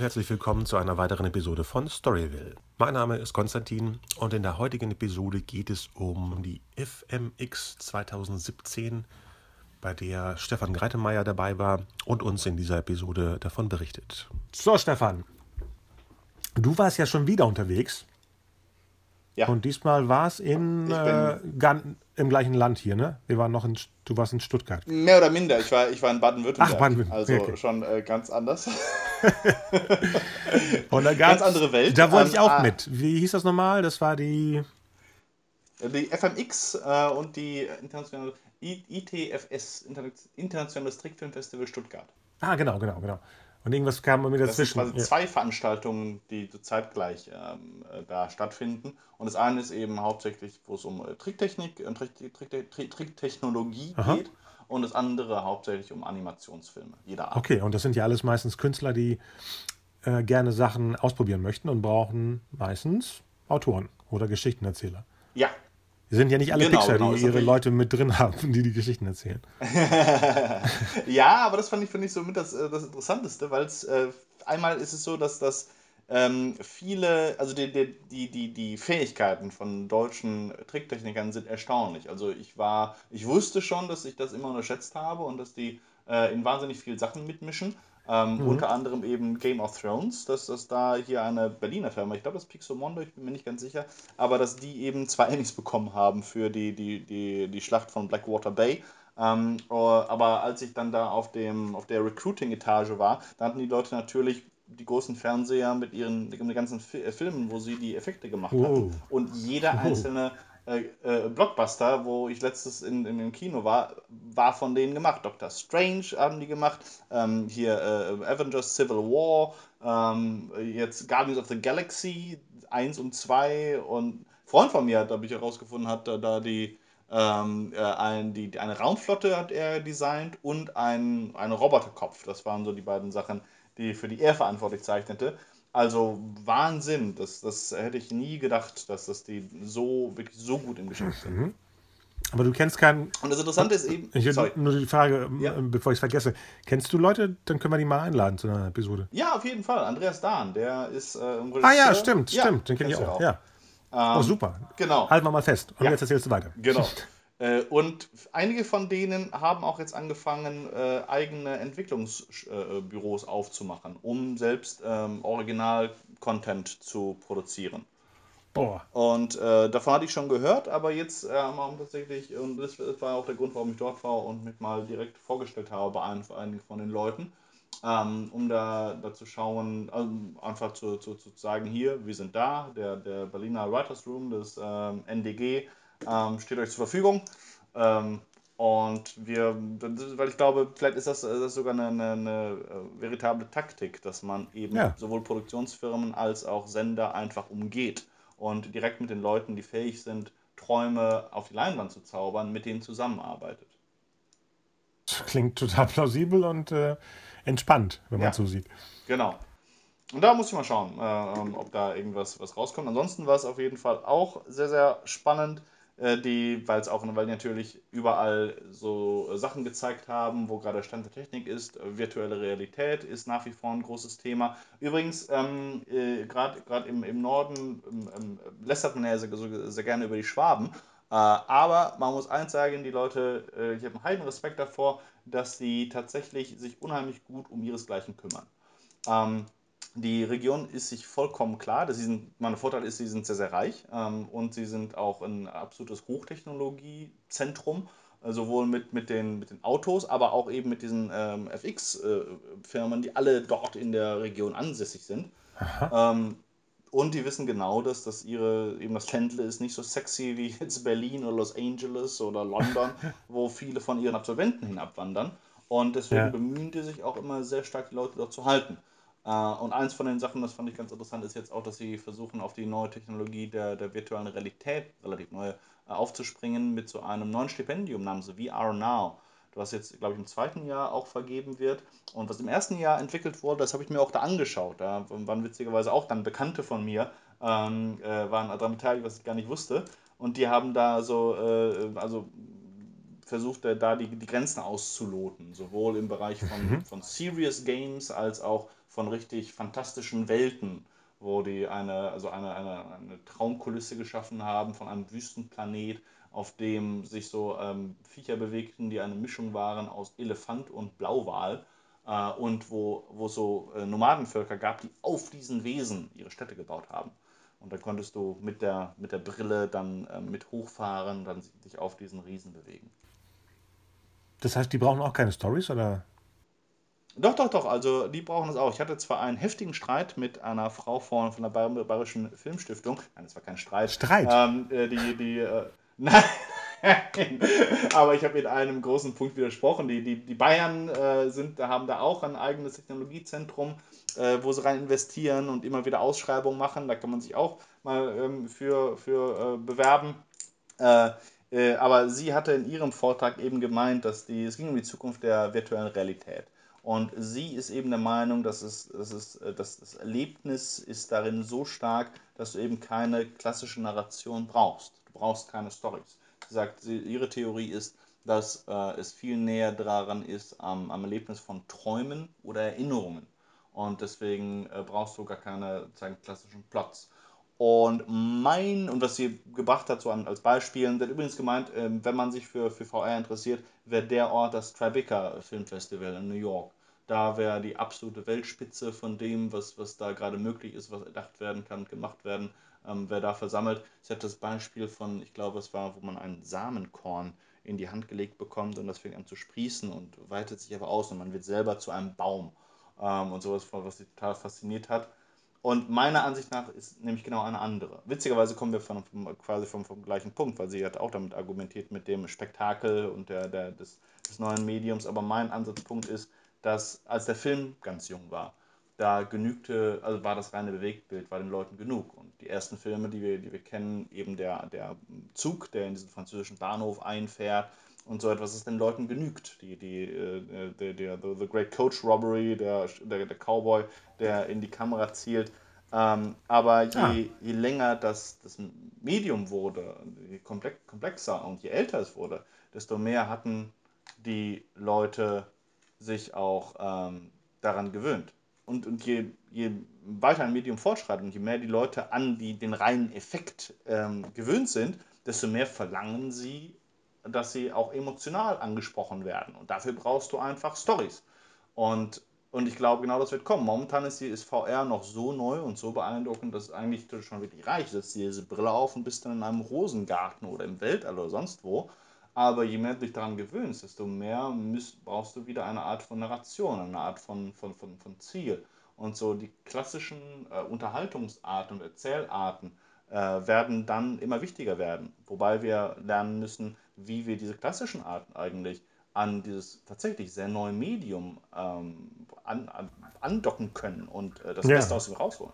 Herzlich willkommen zu einer weiteren Episode von Storyville. Mein Name ist Konstantin und in der heutigen Episode geht es um die FMX 2017, bei der Stefan Greitemeyer dabei war und uns in dieser Episode davon berichtet. So, Stefan, du warst ja schon wieder unterwegs. Ja. Und diesmal war es in äh, im gleichen Land hier, ne? Wir waren noch in, du warst in Stuttgart. Mehr oder minder. Ich war, ich war in Baden-Württemberg. Ach, Baden-Württemberg. Also okay. schon äh, ganz anders. Und da ganz andere Welt. Da wollte ich auch ah, mit. Wie hieß das nochmal? Das war die. Die FMX äh, und die internationale ITFS, Internationales Trickfilmfestival Stuttgart. Ah, genau, genau, genau. Und irgendwas kam mir dazwischen. Das sind quasi zwei Veranstaltungen, die zeitgleich ähm, äh, da stattfinden. Und das eine ist eben hauptsächlich, wo es um äh, Tricktechnik und Trick, Trick, Trick, Tricktechnologie Aha. geht. Und das andere hauptsächlich um Animationsfilme jeder Art. Okay, und das sind ja alles meistens Künstler, die äh, gerne Sachen ausprobieren möchten und brauchen meistens Autoren oder Geschichtenerzähler. Ja, wir sind ja nicht alle genau, Pixar, genau, die ihre Leute mit drin haben, die die Geschichten erzählen. ja, aber das fand ich, find ich so mit das, äh, das Interessanteste, weil es äh, einmal ist es so, dass das ähm, viele, also die, die, die, die Fähigkeiten von deutschen Tricktechnikern sind erstaunlich. Also ich war, ich wusste schon, dass ich das immer unterschätzt habe und dass die äh, in wahnsinnig vielen Sachen mitmischen. Ähm, mhm. Unter anderem eben Game of Thrones, dass das da hier eine Berliner Firma, ich glaube das ist Pixomondo, ich bin mir nicht ganz sicher, aber dass die eben zwei Emmys bekommen haben für die, die, die, die Schlacht von Blackwater Bay. Ähm, aber als ich dann da auf, dem, auf der Recruiting-Etage war, da hatten die Leute natürlich die großen Fernseher mit ihren mit den ganzen Filmen, wo sie die Effekte gemacht oh. haben. Und jeder einzelne äh, äh, Blockbuster, wo ich letztes in, in dem Kino war, war von denen gemacht. Doctor Strange haben die gemacht, ähm, hier äh, Avengers Civil War, ähm, jetzt Guardians of the Galaxy 1 und 2 und Freund von mir hat, habe ich herausgefunden, hat da, da die, ähm, äh, ein, die, eine Raumflotte hat er designt und ein, einen Roboterkopf. Das waren so die beiden Sachen, die für die er verantwortlich zeichnete. Also Wahnsinn, das, das hätte ich nie gedacht, dass das die so wirklich so gut im Geschäft sind. Mhm. Aber du kennst keinen. Und das Interessante ist eben. Ich sorry. nur die Frage, ja. bevor ich es vergesse. Kennst du Leute? Dann können wir die mal einladen zu einer Episode. Ja, auf jeden Fall. Andreas Dahn, der ist äh, Ah ja, stimmt, ja, stimmt. Den kenne ich auch. auch. Ja. Ähm, oh, super. Genau. Halten wir mal fest. Und ja. jetzt erzählst du weiter. Genau. Äh, und einige von denen haben auch jetzt angefangen, äh, eigene Entwicklungsbüros aufzumachen, um selbst ähm, Original-Content zu produzieren. Boah. Und äh, davon hatte ich schon gehört, aber jetzt äh, haben wir tatsächlich, und das, war auch der Grund, warum ich dort war und mich mal direkt vorgestellt habe bei einigen von den Leuten, ähm, um da, da zu schauen, also einfach zu, zu, zu sagen, hier, wir sind da, der, der Berliner Writers Room, das ähm, NDG, ähm, steht euch zur Verfügung. Ähm, und wir, weil ich glaube, vielleicht ist das, das sogar eine, eine, eine, äh, veritable Taktik, dass man eben ja. sowohl Produktionsfirmen als auch Sender einfach umgeht und direkt mit den Leuten, die fähig sind, Träume auf die Leinwand zu zaubern, mit denen zusammenarbeitet. Klingt total plausibel und äh, entspannt, wenn man ja, so sieht. Genau. Und da muss ich mal schauen, äh, ähm, ob da irgendwas was rauskommt. Ansonsten war es auf jeden Fall auch sehr, sehr spannend. Äh, die, weil es auch, weil die natürlich überall so Sachen gezeigt haben, wo gerade Stand der Technik ist. Virtuelle Realität ist nach wie vor ein großes Thema. Übrigens, ähm, äh, gerade im, im Norden ähm, lästert man ja sehr, sehr gerne über die Schwaben. Äh, aber man muss eins sagen, die Leute, äh, ich habe einen heiden Respekt davor, dass sie tatsächlich sich unheimlich gut um ihresgleichen kümmern. Ähm, die Region ist sich vollkommen klar, dass sie sind, mein Vorteil ist, sie sind sehr, sehr reich ähm, und sie sind auch ein absolutes Hochtechnologiezentrum, äh, sowohl mit, mit, den, mit den Autos, aber auch eben mit diesen ähm, FX-Firmen, äh, die alle dort in der Region ansässig sind. Ähm, und die wissen genau, dass das ihre, eben das Ländle ist nicht so sexy wie jetzt Berlin oder Los Angeles oder London, wo viele von ihren Absolventen hinabwandern. Und deswegen ja. bemühen die sich auch immer sehr stark, die Leute dort zu halten. Äh, und eins von den Sachen, das fand ich ganz interessant, ist jetzt auch, dass sie versuchen, auf die neue Technologie der, der virtuellen Realität relativ neu äh, aufzuspringen mit so einem neuen Stipendium namens VR Now was jetzt, glaube ich, im zweiten Jahr auch vergeben wird. Und was im ersten Jahr entwickelt wurde, das habe ich mir auch da angeschaut. Da waren witzigerweise auch dann Bekannte von mir, ähm, äh, waren daran beteiligt, was ich gar nicht wusste. Und die haben da so, äh, also versucht er da die, die Grenzen auszuloten, sowohl im Bereich von, mhm. von Serious Games als auch von richtig fantastischen Welten, wo die eine, also eine, eine, eine Traumkulisse geschaffen haben von einem Wüstenplanet, auf dem sich so ähm, Viecher bewegten, die eine Mischung waren aus Elefant und Blauwal. Äh, und wo, wo es so äh, Nomadenvölker gab, die auf diesen Wesen ihre Städte gebaut haben. Und da konntest du mit der, mit der Brille dann äh, mit hochfahren dann sich auf diesen Riesen bewegen. Das heißt, die brauchen auch keine Stories, oder? Doch, doch, doch. Also die brauchen es auch. Ich hatte zwar einen heftigen Streit mit einer Frau von, von der Bayerischen Filmstiftung. Nein, es war kein Streit. Streit? Ähm, äh, die, die, äh, nein. Aber ich habe in einem großen Punkt widersprochen. Die, die, die Bayern äh, sind, haben da auch ein eigenes Technologiezentrum, äh, wo sie rein investieren und immer wieder Ausschreibungen machen. Da kann man sich auch mal ähm, für, für äh, bewerben. Äh, aber sie hatte in ihrem Vortrag eben gemeint, dass die, es ging um die Zukunft der virtuellen Realität. Und sie ist eben der Meinung, dass, es, dass, es, äh, dass das Erlebnis ist darin so stark, dass du eben keine klassische Narration brauchst. Du brauchst keine Stories. Sie sagt, sie, ihre Theorie ist, dass äh, es viel näher daran ist am, am Erlebnis von Träumen oder Erinnerungen. Und deswegen äh, brauchst du gar keine klassischen Plots. Und mein, und was sie gebracht hat, so an, als Beispiel, der hat übrigens gemeint, ähm, wenn man sich für, für VR interessiert, wäre der Ort das Tribeca Filmfestival in New York. Da wäre die absolute Weltspitze von dem, was, was da gerade möglich ist, was erdacht werden kann, gemacht werden, ähm, wer da versammelt. Sie hat das Beispiel von, ich glaube, es war, wo man ein Samenkorn in die Hand gelegt bekommt und das fängt an zu sprießen und weitet sich aber aus und man wird selber zu einem Baum ähm, und sowas, was sie total fasziniert hat. Und meiner Ansicht nach ist nämlich genau eine andere. Witzigerweise kommen wir von, quasi vom, vom gleichen Punkt, weil sie hat auch damit argumentiert mit dem Spektakel und der, der, des, des neuen Mediums. Aber mein Ansatzpunkt ist, dass als der Film ganz jung war, da genügte, also war das reine Bewegtbild, war den Leuten genug. Und die ersten Filme, die wir, die wir kennen, eben der, der Zug, der in diesen französischen Bahnhof einfährt und so etwas, ist den Leuten genügt. Die, die, äh, der, der, the, the Great Coach Robbery, der, der, der Cowboy, der in die Kamera zielt. Ähm, aber je, ah. je länger das, das Medium wurde, je komplexer und je älter es wurde, desto mehr hatten die Leute sich auch ähm, daran gewöhnt. Und, und je, je weiter ein Medium fortschreitet und je mehr die Leute an die, den reinen Effekt ähm, gewöhnt sind, desto mehr verlangen sie, dass sie auch emotional angesprochen werden. Und dafür brauchst du einfach Stories. Und, und ich glaube, genau das wird kommen. Momentan ist, die, ist VR noch so neu und so beeindruckend, dass es eigentlich schon wirklich reicht. Setzt dir diese Brille auf und bist dann in einem Rosengarten oder im Weltall oder sonst wo. Aber je mehr du dich daran gewöhnst, desto mehr müsst, brauchst du wieder eine Art von Narration, eine Art von, von, von, von Ziel. Und so die klassischen äh, Unterhaltungsarten und Erzählarten äh, werden dann immer wichtiger werden. Wobei wir lernen müssen, wie wir diese klassischen Arten eigentlich an dieses tatsächlich sehr neue Medium ähm, an, an, andocken können und äh, das ja. Beste aus ihm rausholen.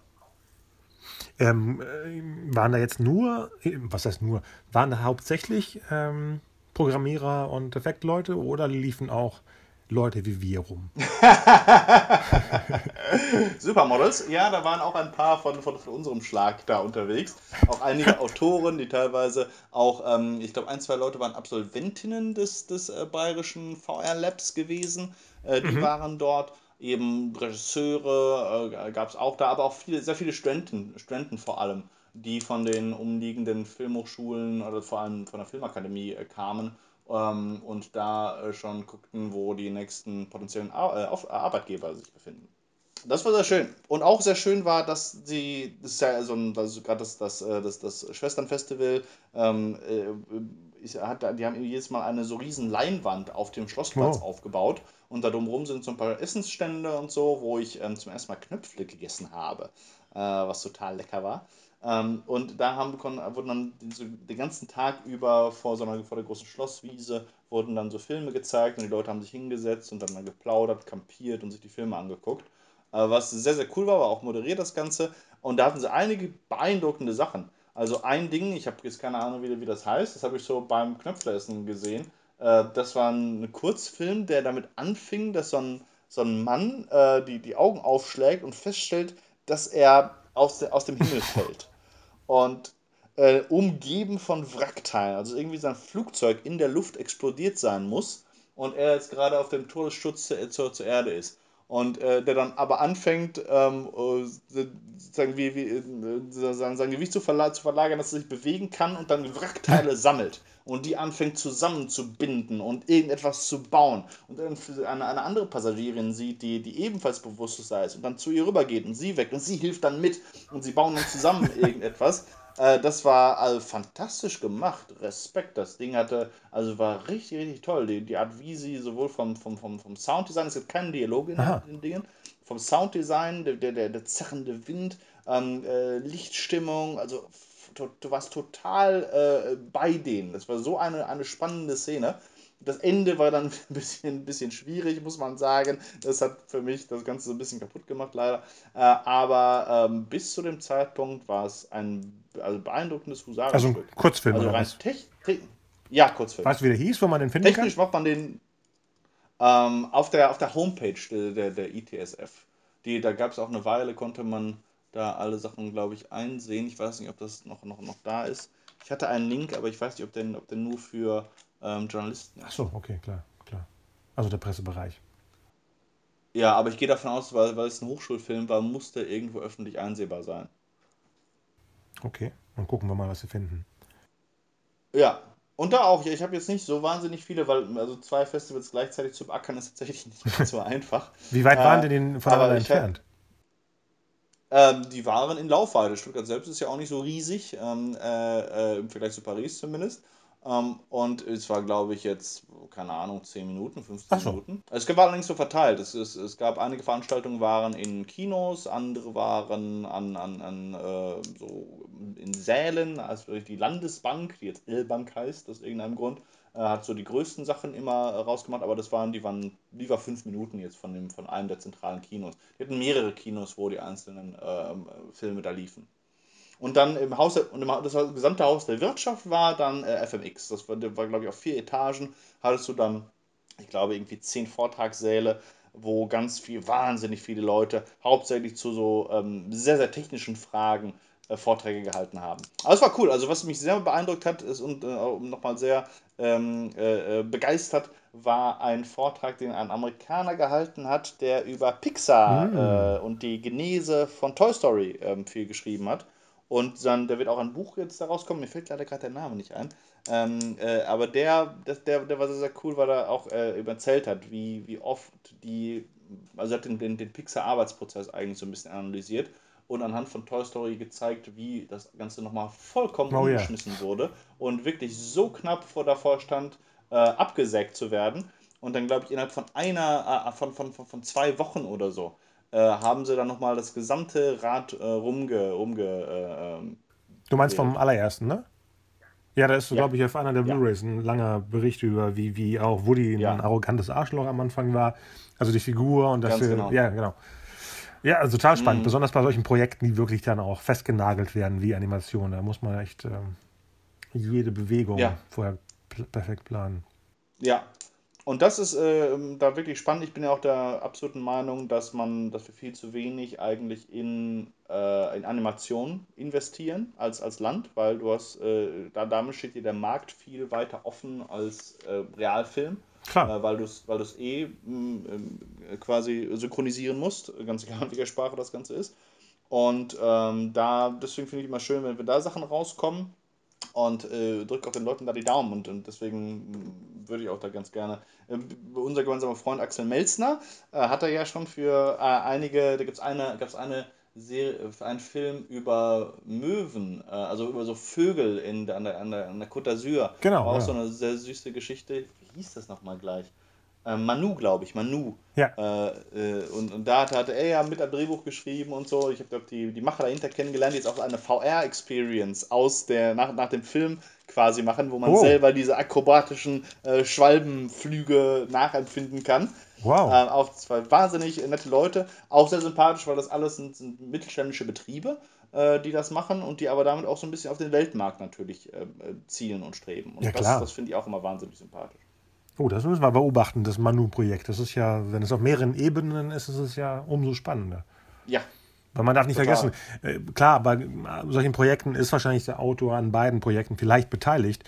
Ähm, äh, waren da jetzt nur, was heißt nur, waren da hauptsächlich ähm, Programmierer und Effektleute oder liefen auch Leute wie wir rum? Supermodels, ja, da waren auch ein paar von, von, von, unserem Schlag da unterwegs. Auch einige Autoren, die teilweise auch, ähm, ich glaube, ein, zwei Leute waren Absolventinnen des, des äh, bayerischen VR Labs gewesen. Äh, die mhm. waren dort. Eben Regisseure äh, gab es auch da, aber auch viele, sehr viele Studenten, Studenten vor allem die von den umliegenden Filmhochschulen oder vor allem von der Filmakademie äh, kamen ähm, und da äh, schon guckten, wo die nächsten potenziellen Ar äh, Arbeitgeber sich befinden. Das war sehr schön. Und auch sehr schön war, dass sie, das ist ja so ein, gerade das, das, äh, das, das Schwesternfestival, ähm, äh, hat, die haben jedes Mal eine so riesen Leinwand auf dem Schlossplatz oh. aufgebaut. Und da drumherum sind so ein paar Essensstände und so, wo ich ähm, zum ersten Mal Knöpfle gegessen habe, äh, was total lecker war. Ähm, und da haben, wurden dann den ganzen Tag über vor, so einer, vor der großen Schlosswiese wurden dann so Filme gezeigt und die Leute haben sich hingesetzt und dann mal geplaudert, kampiert und sich die Filme angeguckt. Äh, was sehr, sehr cool war, war auch moderiert das Ganze. Und da hatten sie einige beeindruckende Sachen. Also ein Ding, ich habe jetzt keine Ahnung, wie, wie das heißt, das habe ich so beim Knöpflessen gesehen. Äh, das war ein Kurzfilm, der damit anfing, dass so ein, so ein Mann äh, die, die Augen aufschlägt und feststellt, dass er aus, de, aus dem Himmel fällt. Und äh, umgeben von Wrackteilen. Also irgendwie sein Flugzeug in der Luft explodiert sein muss und er jetzt gerade auf dem Todesschutz zur, zur Erde ist. Und äh, der dann aber anfängt, ähm, äh, sozusagen wie, wie, äh, sein, sein Gewicht zu, verla zu verlagern, dass er sich bewegen kann und dann Wrackteile sammelt. Und die anfängt zusammenzubinden und irgendetwas zu bauen. Und dann eine, eine andere Passagierin sieht, die, die ebenfalls bewusstlos ist und dann zu ihr rübergeht und sie weg und sie hilft dann mit. Und sie bauen dann zusammen irgendetwas. Äh, das war also fantastisch gemacht. Respekt. Das Ding hatte, also war richtig, richtig toll. Die, die Art, wie sie sowohl vom, vom, vom, vom Sounddesign, es gibt keinen Dialog in Aha. den Dingen, vom Sounddesign, der, der, der zerrende Wind, ähm, äh, Lichtstimmung, also du warst total äh, bei denen. Das war so eine, eine spannende Szene. Das Ende war dann ein bisschen, ein bisschen schwierig, muss man sagen. Das hat für mich das Ganze so ein bisschen kaputt gemacht, leider. Äh, aber ähm, bis zu dem Zeitpunkt war es ein also beeindruckendes Husaren. Also ein Kurzfilm also rein Ja, Kurzfilm. Weißt du, wie der hieß, wo man den finden Technisch kann? macht man den ähm, auf, der, auf der Homepage der, der, der ITSF. Die, da gab es auch eine Weile, konnte man da alle Sachen, glaube ich, einsehen. Ich weiß nicht, ob das noch, noch, noch da ist. Ich hatte einen Link, aber ich weiß nicht, ob der, ob der nur für ähm, Journalisten ist. Ach so, okay, klar, klar. Also der Pressebereich. Ja, aber ich gehe davon aus, weil, weil es ein Hochschulfilm war, muss der irgendwo öffentlich einsehbar sein. Okay, dann gucken wir mal, was wir finden. Ja, und da auch, ich habe jetzt nicht so wahnsinnig viele, weil also zwei Festivals gleichzeitig zu beackern ist tatsächlich nicht so einfach. Wie weit waren äh, denn voneinander entfernt? Ähm, die waren in Laufweite. Stuttgart selbst ist ja auch nicht so riesig, ähm, äh, äh, im Vergleich zu Paris zumindest. Ähm, und es war, glaube ich, jetzt, keine Ahnung, 10 Minuten, 15 so. Minuten. Es war allerdings so verteilt. Es, es, es gab einige Veranstaltungen waren in Kinos, andere waren an, an, an äh, so in Sälen, also die Landesbank, die jetzt L-Bank heißt, aus irgendeinem Grund, äh, hat so die größten Sachen immer rausgemacht, aber das waren, die waren lieber fünf Minuten jetzt von, dem, von einem der zentralen Kinos. Die hatten mehrere Kinos, wo die einzelnen äh, Filme da liefen. Und dann im Haus, und im, das gesamte Haus der Wirtschaft war dann äh, FMX. Das war, war glaube ich, auf vier Etagen. Hattest du dann, ich glaube, irgendwie zehn Vortragssäle, wo ganz viel, wahnsinnig viele Leute, hauptsächlich zu so ähm, sehr, sehr technischen Fragen äh, Vorträge gehalten haben. Aber es war cool. Also, was mich sehr beeindruckt hat ist und äh, nochmal sehr ähm, äh, äh, begeistert, war ein Vortrag, den ein Amerikaner gehalten hat, der über Pixar mm. und die Genese von Toy Story ähm, viel geschrieben hat. Und dann, der wird auch ein Buch jetzt daraus kommen, mir fällt leider gerade der Name nicht ein. Ähm, äh, aber der, das, der, der war sehr, sehr cool, weil er auch äh, erzählt hat, wie, wie oft die, also hat den, den, den Pixar-Arbeitsprozess eigentlich so ein bisschen analysiert und anhand von Toy Story gezeigt, wie das Ganze nochmal vollkommen oh, umgeschmissen yeah. wurde und wirklich so knapp vor davor stand, äh, abgesägt zu werden. Und dann, glaube ich, innerhalb von einer, äh, von, von, von, von zwei Wochen oder so, äh, haben sie dann nochmal das gesamte Rad äh, rumge. rumge äh, ähm, du meinst vom allerersten, ne? Ja, da ist, ja. glaube ich, auf einer der Blu-Rays ein langer Bericht über, wie, wie auch Woody ein ja. arrogantes Arschloch am Anfang war. Also die Figur und das. Genau. Ja, genau. Ja, also total spannend, mhm. besonders bei solchen Projekten, die wirklich dann auch festgenagelt werden wie Animation. Da muss man echt ähm, jede Bewegung ja. vorher perfekt planen. Ja, und das ist äh, da wirklich spannend. Ich bin ja auch der absoluten Meinung, dass man, dass wir viel zu wenig eigentlich in, äh, in Animation investieren als, als Land, weil du hast, äh, da damit steht dir der Markt viel weiter offen als äh, Realfilm. Klar. Äh, weil du es weil eh mh, äh, quasi synchronisieren musst, ganz egal in welcher Sprache das Ganze ist. Und ähm, da, deswegen finde ich immer schön, wenn wir da Sachen rauskommen und äh, drücke auch den Leuten da die Daumen und, und deswegen würde ich auch da ganz gerne. Äh, unser gemeinsamer Freund Axel Melzner äh, hat er ja schon für äh, einige, da gibt es eine, gab's eine Serie, einen Film über Möwen, äh, also über so Vögel in, an, der, an, der, an der Côte d'Azur. Genau. War auch ja. so eine sehr süße Geschichte. Wie hieß das nochmal gleich? Äh, Manu, glaube ich, Manu. Ja. Äh, äh, und, und da hatte er ja mit am Drehbuch geschrieben und so. Ich habe die, die Macher dahinter kennengelernt, die jetzt auch eine VR-Experience aus der, nach, nach dem Film quasi machen, wo man oh. selber diese akrobatischen äh, Schwalbenflüge nachempfinden kann. Wow. Ähm, auch zwei wahnsinnig nette Leute, auch sehr sympathisch, weil das alles sind, sind mittelständische Betriebe, äh, die das machen und die aber damit auch so ein bisschen auf den Weltmarkt natürlich äh, zielen und streben. Und ja, das, das finde ich auch immer wahnsinnig sympathisch. Oh, das müssen wir beobachten, das Manu-Projekt. Das ist ja, wenn es auf mehreren Ebenen ist, ist es ja umso spannender. Ja. Weil man darf nicht Total. vergessen, äh, klar, bei solchen Projekten ist wahrscheinlich der Autor an beiden Projekten vielleicht beteiligt,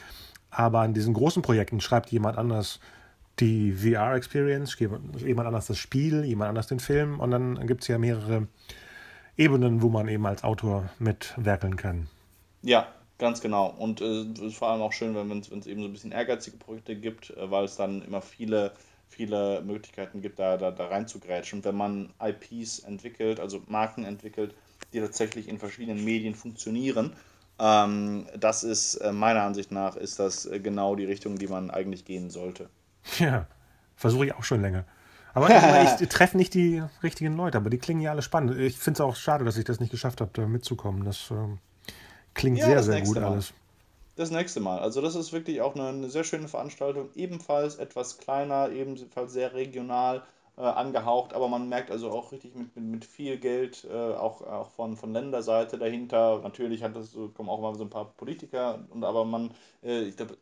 aber an diesen großen Projekten schreibt jemand anders die VR-Experience, jemand anders das Spiel, jemand anders den Film und dann gibt es ja mehrere Ebenen, wo man eben als Autor mitwerkeln kann. Ja, ganz genau. Und es äh, ist vor allem auch schön, wenn es eben so ein bisschen ehrgeizige Projekte gibt, äh, weil es dann immer viele, viele Möglichkeiten gibt, da, da, da reinzugrätschen. Und wenn man IPs entwickelt, also Marken entwickelt, die tatsächlich in verschiedenen Medien funktionieren, ähm, das ist äh, meiner Ansicht nach ist das äh, genau die Richtung, die man eigentlich gehen sollte. Ja, versuche ich auch schon länger. Aber ich, ich treffe nicht die richtigen Leute, aber die klingen ja alle spannend. Ich finde es auch schade, dass ich das nicht geschafft habe, da mitzukommen. Das ähm, klingt ja, sehr, sehr gut Mal. alles. Das nächste Mal. Also das ist wirklich auch eine, eine sehr schöne Veranstaltung. Ebenfalls etwas kleiner, ebenfalls sehr regional äh, angehaucht, aber man merkt also auch richtig mit, mit, mit viel Geld, äh, auch, auch von, von Länderseite dahinter. Natürlich hat das, kommen auch mal so ein paar Politiker, und aber man, äh, ich glaube,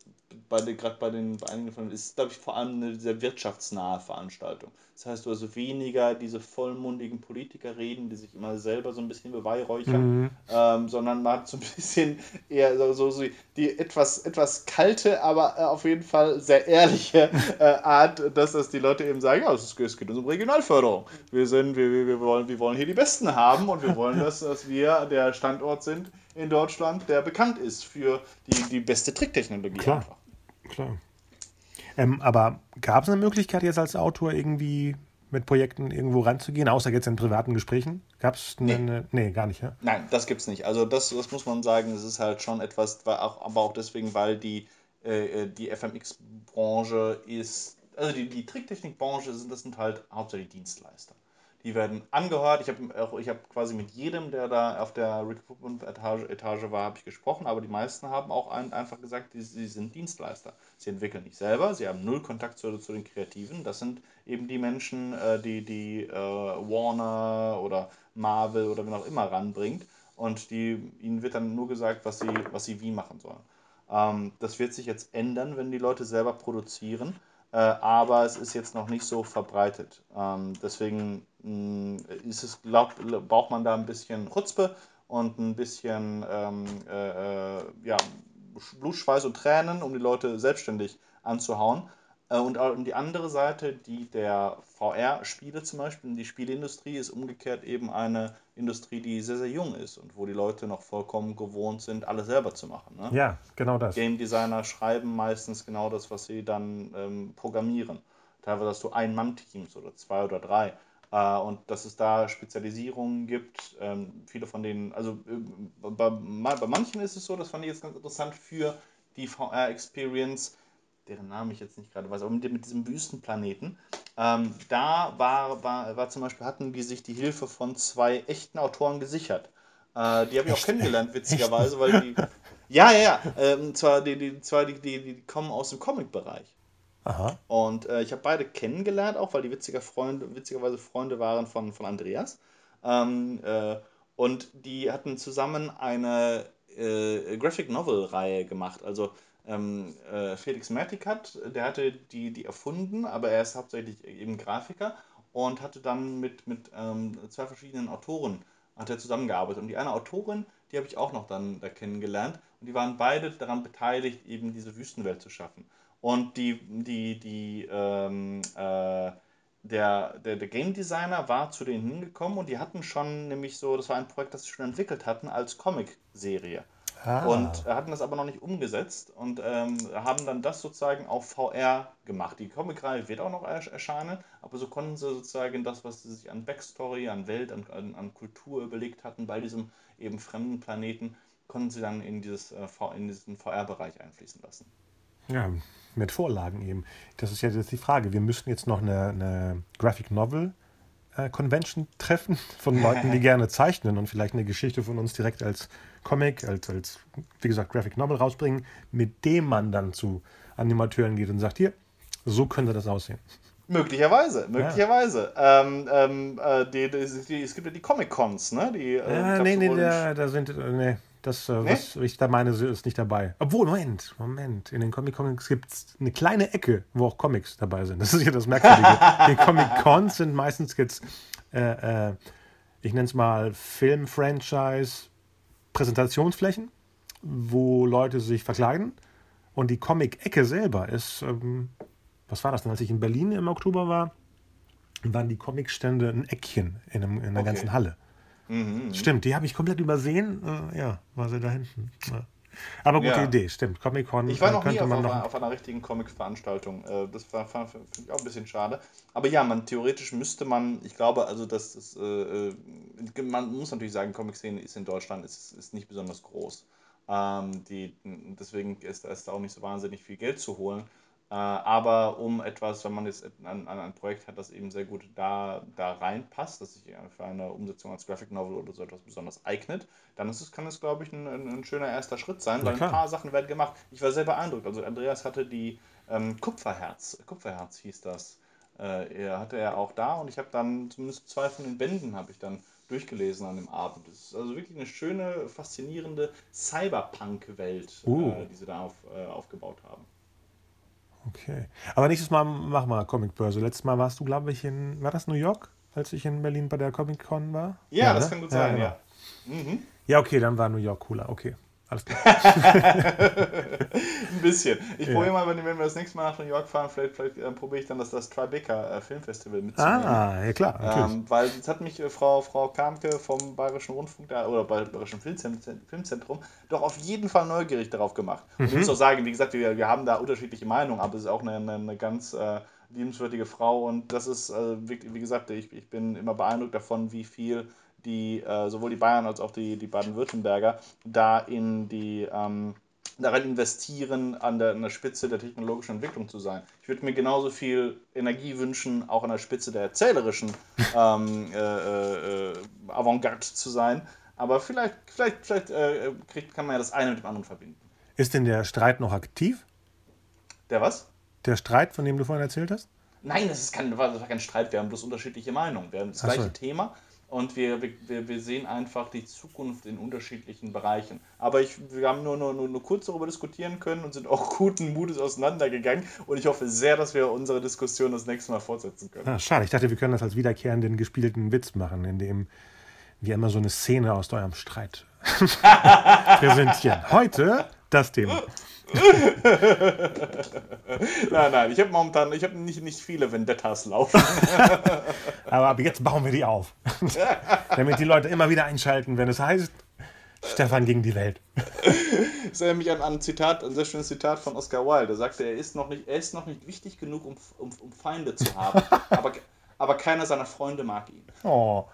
bei gerade bei den bei einigen von ist, glaube ich, vor allem eine sehr wirtschaftsnahe Veranstaltung. Das heißt, du hast weniger diese vollmundigen Politiker reden, die sich immer selber so ein bisschen beweihräuchern, mhm. ähm, sondern man hat so ein bisschen eher so, so, so die etwas, etwas kalte, aber äh, auf jeden Fall sehr ehrliche äh, Art, dass das die Leute eben sagen, ja, es, es geht uns um Regionalförderung. Wir sind, wir, wir, wir, wollen, wir wollen hier die Besten haben und wir wollen, dass, dass wir der Standort sind in Deutschland, der bekannt ist für die, die beste Tricktechnologie Klar. einfach. Klar. Ähm, aber gab es eine Möglichkeit jetzt als Autor irgendwie mit Projekten irgendwo ranzugehen, außer jetzt in privaten Gesprächen? Gab es eine, nee. nee. gar nicht, ja? Nein, das gibt es nicht. Also das, das muss man sagen, es ist halt schon etwas, auch, aber auch deswegen, weil die, äh, äh die FMX-Branche ist, also die, die Tricktechnik-Branche, sind, das sind halt hauptsächlich Dienstleister. Die werden angehört. Ich habe hab quasi mit jedem, der da auf der Recruitment-Etage Etage war, habe ich gesprochen, aber die meisten haben auch ein, einfach gesagt, sie, sie sind Dienstleister. Sie entwickeln nicht selber, sie haben null Kontakt zu, zu den Kreativen. Das sind eben die Menschen, äh, die, die äh, Warner oder Marvel oder wen auch immer ranbringt. Und die, ihnen wird dann nur gesagt, was sie, was sie wie machen sollen. Ähm, das wird sich jetzt ändern, wenn die Leute selber produzieren. Äh, aber es ist jetzt noch nicht so verbreitet. Ähm, deswegen mh, mm, ist es, glaub, braucht man da ein bisschen Chutzpe und ein bisschen ähm, äh, äh ja, Blut, Schweiß und Tränen, um die Leute selbstständig anzuhauen. Äh, und die andere Seite, die der VR-Spiele zum Beispiel, die Spieleindustrie ist umgekehrt eben eine Industrie, die sehr, sehr jung ist und wo die Leute noch vollkommen gewohnt sind, alles selber zu machen. Ne? Ja, genau das. Game Designer schreiben meistens genau das, was sie dann ähm, programmieren. Teilweise hast du Ein-Mann-Teams oder zwei oder drei. Äh, und dass es da Spezialisierungen gibt. Ähm, viele von denen, also äh, bei, bei manchen ist es so, das fand ich jetzt ganz interessant für die VR-Experience deren Namen ich jetzt nicht gerade weiß, aber mit, mit diesem Wüstenplaneten. Ähm, da war, war, war zum Beispiel, hatten die sich die Hilfe von zwei echten Autoren gesichert. Äh, die habe ich auch kennengelernt, witzigerweise, weil die. Ja, ja, ja. Ähm, zwar die, die, zwar die, die, die kommen aus dem Comic-Bereich. Aha. Und äh, ich habe beide kennengelernt, auch weil die witziger Freunde, witzigerweise Freunde waren von, von Andreas. Ähm, äh, und die hatten zusammen eine äh, Graphic Novel-Reihe gemacht. Also ähm, äh, Felix Mertikat, der hatte die, die erfunden, aber er ist hauptsächlich eben Grafiker und hatte dann mit, mit ähm, zwei verschiedenen Autoren hat er zusammengearbeitet. Und die eine Autorin, die habe ich auch noch dann da kennengelernt. Und die waren beide daran beteiligt, eben diese Wüstenwelt zu schaffen. Und die, die, die, ähm, äh, der, der, der Game Designer war zu denen hingekommen und die hatten schon nämlich so, das war ein Projekt, das sie schon entwickelt hatten als Comic-Serie. Ah. Und hatten das aber noch nicht umgesetzt und ähm, haben dann das sozusagen auf VR gemacht. Die Comic-Reihe wird auch noch erscheinen, aber so konnten sie sozusagen das, was sie sich an Backstory, an Welt, an, an, an Kultur überlegt hatten bei diesem eben fremden Planeten, konnten sie dann in, dieses, äh, in diesen VR-Bereich einfließen lassen. Ja, mit Vorlagen eben. Das ist ja jetzt die Frage. Wir müssen jetzt noch eine, eine Graphic Novel äh, Convention treffen von Leuten, die gerne zeichnen und vielleicht eine Geschichte von uns direkt als Comic, als, als wie gesagt, Graphic Novel rausbringen, mit dem man dann zu Animateuren geht und sagt, hier, so könnte das aussehen. Möglicherweise, möglicherweise. Ja. Ähm, ähm, äh, die, die, die, es gibt ja die Comic-Cons, ne? Die, äh, ja, nee, nee, da, da sind, äh, nee, das, äh, nee? was ich da meine, ist nicht dabei. Obwohl, Moment, Moment. In den Comic-Cons gibt es eine kleine Ecke, wo auch Comics dabei sind. Das ist ja das Merkwürdige. die Comic-Cons sind meistens jetzt, äh, äh, ich nenne es mal Film-Franchise, Präsentationsflächen, wo Leute sich verkleiden. Und die Comic-Ecke selber ist ähm, was war das denn, als ich in Berlin im Oktober war, waren die Comicstände ein Eckchen in, einem, in einer Okay. ganzen Halle. Mhm. Stimmt, die habe ich komplett übersehen. Äh, ja, war sie da hinten. Ja. Aber gute Ja. Idee, stimmt. Comic-Con Ich war noch nie könnte auf, man einer, noch. auf einer richtigen Comic-Veranstaltung. Äh, Das war- finde ich auch ein bisschen schade. Aber ja, man theoretisch müsste man, ich glaube, also das ist, äh, äh, man muss natürlich sagen, Comic-Szene ist in Deutschland ist, ist nicht besonders groß. Ähm, die, deswegen ist, ist da auch nicht so wahnsinnig viel Geld zu holen. Äh, aber um etwas, wenn man jetzt ein, ein, ein Projekt hat, das eben sehr gut da, da reinpasst, das sich für eine Umsetzung als Graphic Novel oder so etwas besonders eignet, dann ist es, kann es, glaube ich, ein, ein, schöner erster Schritt sein, weil ein paar Sachen werden gemacht. Ich war sehr beeindruckt. Also Andreas hatte die ähm, Kupferherz, Kupferherz hieß das. Äh, er hatte er auch da und ich habe dann zumindest zwei von den Bänden habe ich dann durchgelesen an dem Abend. Es ist also wirklich eine schöne, faszinierende Cyberpunk-Welt, Uh. äh, die sie da auf, äh, aufgebaut haben. Okay. Aber nächstes Mal mach mal Comicbörse. Letztes Mal warst du, glaube ich, in. War das New York, als ich in Berlin bei der Comic-Con war? Ja, das ne? kann gut sein, genau. ja. Mhm. Ja, okay, dann war New York cooler. Okay. Alles klar. Ein bisschen. Ich Ja. probiere mal, wenn, wir das nächste Mal nach New York fahren, vielleicht, vielleicht äh, probiere ich dann das, das Tribeca äh, Filmfestival mitzunehmen. Ah, ja klar, natürlich. Ähm, weil jetzt hat mich äh, Frau, Frau Kamke vom Bayerischen Rundfunk da, oder Bay- Bayerischen Filmzentrum, Filmzentrum doch auf jeden Fall neugierig darauf gemacht. Und ich Mhm. muss auch sagen, wie gesagt, wir, wir haben da unterschiedliche Meinungen, aber es ist auch eine, eine, eine ganz äh, liebenswürdige Frau und das ist, äh, wie, wie gesagt, ich, ich bin immer beeindruckt davon, wie viel die, äh, sowohl die Bayern als auch die, die Baden-Württemberger da in die ähm, daran investieren, an der, an der Spitze der technologischen Entwicklung zu sein. Ich würde mir genauso viel Energie wünschen, auch an der Spitze der erzählerischen ähm, äh, äh, äh, Avantgarde zu sein. Aber vielleicht, vielleicht, vielleicht äh, kriegt, kann man ja das eine mit dem anderen verbinden. Ist denn der Streit noch aktiv? Der was? Der Streit, von dem du vorhin erzählt hast? Nein, das ist kein, das war kein Streit, wir haben bloß unterschiedliche Meinungen. Wir haben das Ach so. gleiche Thema und wir, wir, wir sehen einfach die Zukunft in unterschiedlichen Bereichen. Aber ich, wir haben nur, nur, nur, nur kurz darüber diskutieren können und sind auch guten Mutes auseinandergegangen. Und ich hoffe sehr, dass wir unsere Diskussion das nächste Mal fortsetzen können. Ah, schade. Ich dachte, wir können das als wiederkehrenden gespielten Witz machen, indem wir immer so eine Szene aus eurem Streit präsentieren. Heute das Thema. Nein, nein, ich habe momentan, ich habe nicht, nicht viele Vendettas laufen. Aber ab jetzt bauen wir die auf. Damit die Leute immer wieder einschalten, wenn es heißt, Stefan gegen die Welt. Das erinnert mich an, an ein Zitat, ein sehr schönes Zitat von Oscar Wilde. Er sagte, er ist noch nicht, er ist noch nicht wichtig genug, um, um, um Feinde zu haben. aber, aber keiner seiner Freunde mag ihn. Oh.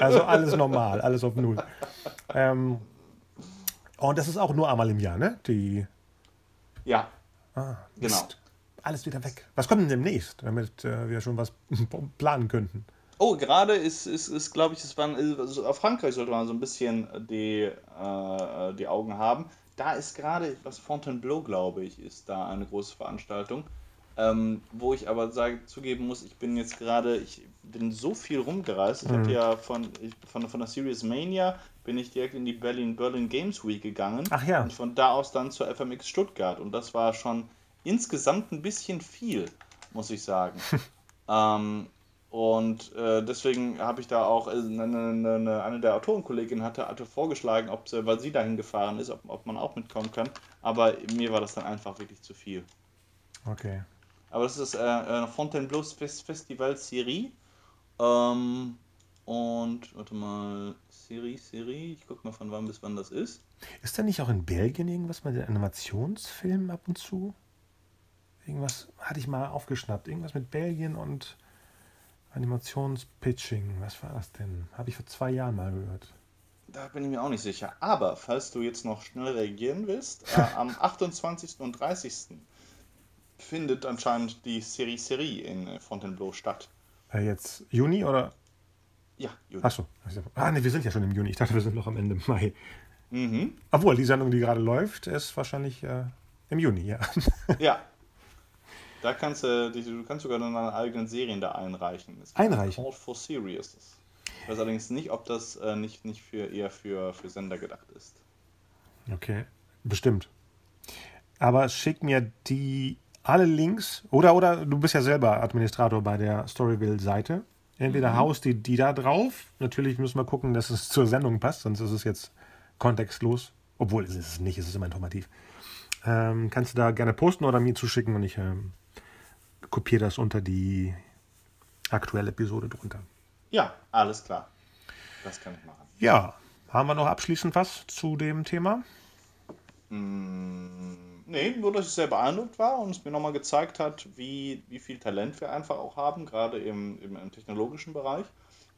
Also alles normal, alles auf Null. Ähm, und das ist auch nur einmal im Jahr, ne? Die. Ja, Ah, Genau. Alles wieder weg. Was kommt denn demnächst, damit äh, wir schon was planen könnten? Oh, gerade ist, ist, ist glaube ich, es waren, also auf Frankreich sollte man so ein bisschen die, äh, die Augen haben. Da ist gerade, was Fontainebleau, glaube ich, ist da eine große Veranstaltung. Ähm, wo ich aber sage, zugeben muss, ich bin jetzt gerade, ich bin so viel rumgereist. Ich hatte ja von, von, von der Series Mania bin ich direkt in die Berlin, Berlin Games Week gegangen. Ach ja. Und von da aus dann zur FMX Stuttgart. Und das war schon insgesamt ein bisschen viel, muss ich sagen. ähm, und äh, deswegen habe ich da auch, äh, eine, eine, eine der Autorenkolleginnen hatte, hatte vorgeschlagen, ob sie, weil sie dahin gefahren ist, ob, ob man auch mitkommen kann. Aber mir war das dann einfach wirklich zu viel. Okay. Aber das ist äh, Fontainebleau Fest Festival Serie. Ähm, und, warte mal, Serie, Serie, ich guck mal von wann bis wann das ist. Ist da nicht auch in Belgien irgendwas mit den Animationsfilmen ab und zu? Irgendwas hatte ich mal aufgeschnappt. Irgendwas mit Belgien und Animationspitching. Was war das denn? Habe ich vor zwei Jahren mal gehört. Da bin ich mir auch nicht sicher. Aber falls du jetzt noch schnell reagieren willst, äh, am 28. und 30. findet anscheinend die Serie Serie in äh, Fontainebleau statt. Äh, jetzt Juni oder? Ja, Juni. Achso. Ah, ne, wir sind ja schon im Juni. Ich dachte, wir sind noch am Ende Mai. Mhm. Obwohl, die Sendung, die gerade läuft, ist wahrscheinlich äh, im Juni, ja. Ja. Da kannst du, die- du kannst sogar deine eigenen Serien da einreichen. Einreichen? Call for Series. Ich weiß allerdings nicht, ob das äh, nicht, nicht für, eher für, für Sender gedacht ist. Okay, bestimmt. Aber schick mir die alle Links oder oder du bist ja selber Administrator bei der Storyville-Seite. Entweder haust die die da drauf. Natürlich müssen wir gucken, dass es zur Sendung passt, sonst ist es jetzt kontextlos. Obwohl es ist es nicht, es ist immer informativ. Ähm, kannst du da gerne posten oder mir zuschicken und ich ähm, kopiere das unter die aktuelle Episode drunter. Ja, alles klar. Das kann ich machen. Ja, haben wir noch abschließend was zu dem Thema? Mm, nee, nur dass ich sehr beeindruckt war und es mir nochmal gezeigt hat, wie, wie viel Talent wir einfach auch haben, gerade im, im, im technologischen Bereich.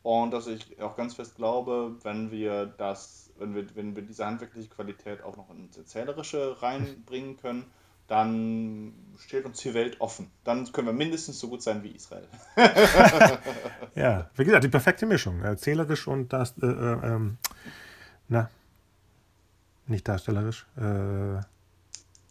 Und dass ich auch ganz fest glaube, wenn wir das, wenn wir, wenn wir diese handwerkliche Qualität auch noch ins Erzählerische reinbringen können, dann steht uns die Welt offen. Dann können wir mindestens so gut sein wie Israel. ja, wie gesagt, die perfekte Mischung. Erzählerisch und das, äh, äh, ähm, na, nicht darstellerisch, äh,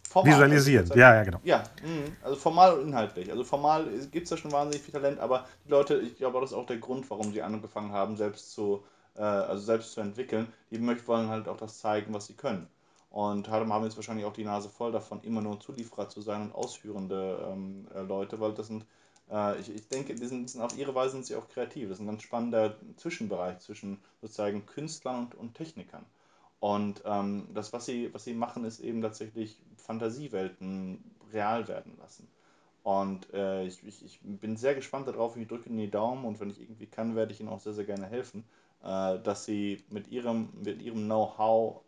formal, visualisiert. Also, ja, ja, genau. Ja, mh, also formal und inhaltlich. Also formal gibt es da schon wahnsinnig viel Talent, aber die Leute, ich glaube, das ist auch der Grund, warum sie angefangen haben, selbst zu, äh, also selbst zu entwickeln. Die möchten wollen halt auch das zeigen, was sie können. Und haben jetzt wahrscheinlich auch die Nase voll davon, immer nur Zulieferer zu sein und ausführende ähm, äh, Leute, weil das sind, äh, ich, ich denke, die sind, sind auf ihre Weise sind sie auch kreativ. Das ist ein ganz spannender Zwischenbereich zwischen sozusagen Künstlern und, und Technikern. Und ähm, das, was sie, was sie machen, ist eben tatsächlich Fantasiewelten real werden lassen. Und äh, ich, ich, ich bin sehr gespannt darauf, ich drücke Ihnen die Daumen und wenn ich irgendwie kann, werde ich Ihnen auch sehr, sehr gerne helfen, äh, dass Sie mit Ihrem, mit ihrem Know-how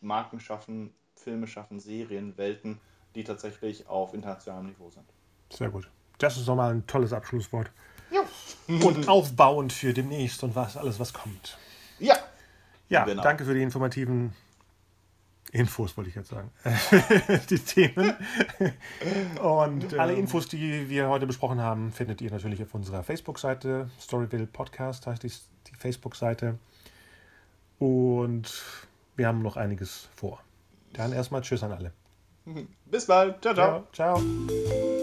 Marken schaffen, Filme schaffen, Serien, Welten, die tatsächlich auf internationalem Niveau sind. Sehr gut. Das ist nochmal ein tolles Abschlusswort. Ja. Und aufbauend für demnächst und was alles, was kommt. Ja. Genau. danke für die informativen Infos, wollte ich jetzt sagen. die Themen. Und äh, alle Infos, die wir heute besprochen haben, findet ihr natürlich auf unserer Facebook-Seite. Storyville Podcast heißt die, die Facebook-Seite. Und wir haben noch einiges vor. Dann erstmal Tschüss an alle. Bis bald. Ciao, ciao. ciao. ciao.